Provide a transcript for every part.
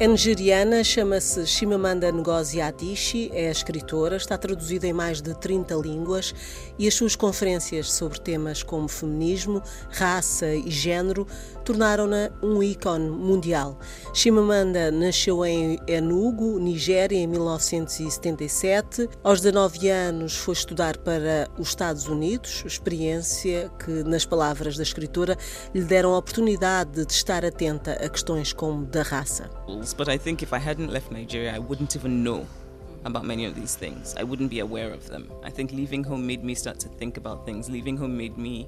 É nigeriana, chama-se Chimamanda Ngozi Adichie, é escritora, está traduzida em mais de 30 línguas e as suas conferências sobre temas como feminismo, raça e género tornaram-na um ícone mundial. Chimamanda nasceu em Enugu, Nigéria, em 1977. Aos 19 anos foi estudar para os Estados Unidos, experiência que, nas palavras da escritora, lhe deram a oportunidade de estar atenta a questões como da raça. but I think if I hadn't left Nigeria, I wouldn't even know about many of these things. I wouldn't be aware of them. I think leaving home made me start to think about things. Leaving home made me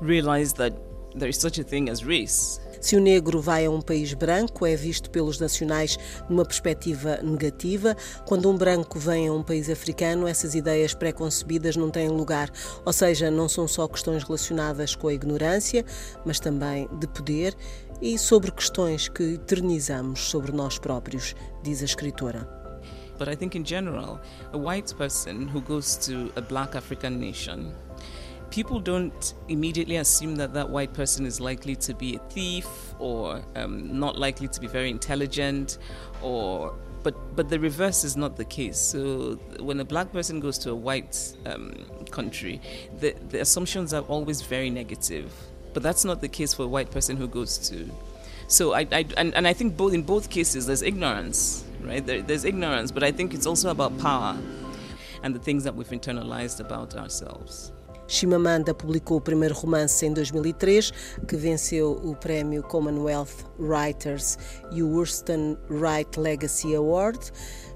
realize that there is such a thing as race. Se o negro vai a um país branco, é visto pelos nacionais numa perspectiva negativa. Quando um branco vem a um país africano, essas ideias pré-concebidas não têm lugar. Ou seja, não são só questões relacionadas com a ignorância, mas também de poder e sobre questões que eternizamos sobre nós próprios, diz a escritora. But I think in general, a white person who goes to a black African nation people don't immediately assume that that white person is likely to be a thief or um, not likely to be very intelligent or but but the reverse is not the case. So when a black person goes to a white um, country the, the assumptions are always very negative but that's not the case for a white person who goes to so I, I and, and I think both in both cases there's ignorance right? There, there's ignorance but I think it's also about power and the things that we've internalized about ourselves Chimamanda publicou o primeiro romance em 2003, que venceu o prémio Commonwealth Writers e o Worston Wright Legacy Award.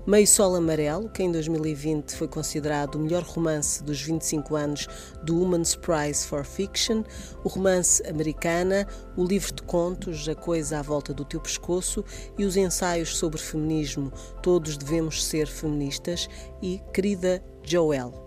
Meio Sol Amarelo, que em 2020 foi considerado o melhor romance dos 25 anos do Women's Prize for Fiction, o romance Americana, o livro de contos A Coisa à Volta do Teu Pescoço e os ensaios sobre feminismo Todos Devemos Ser Feministas e Querida Joelle.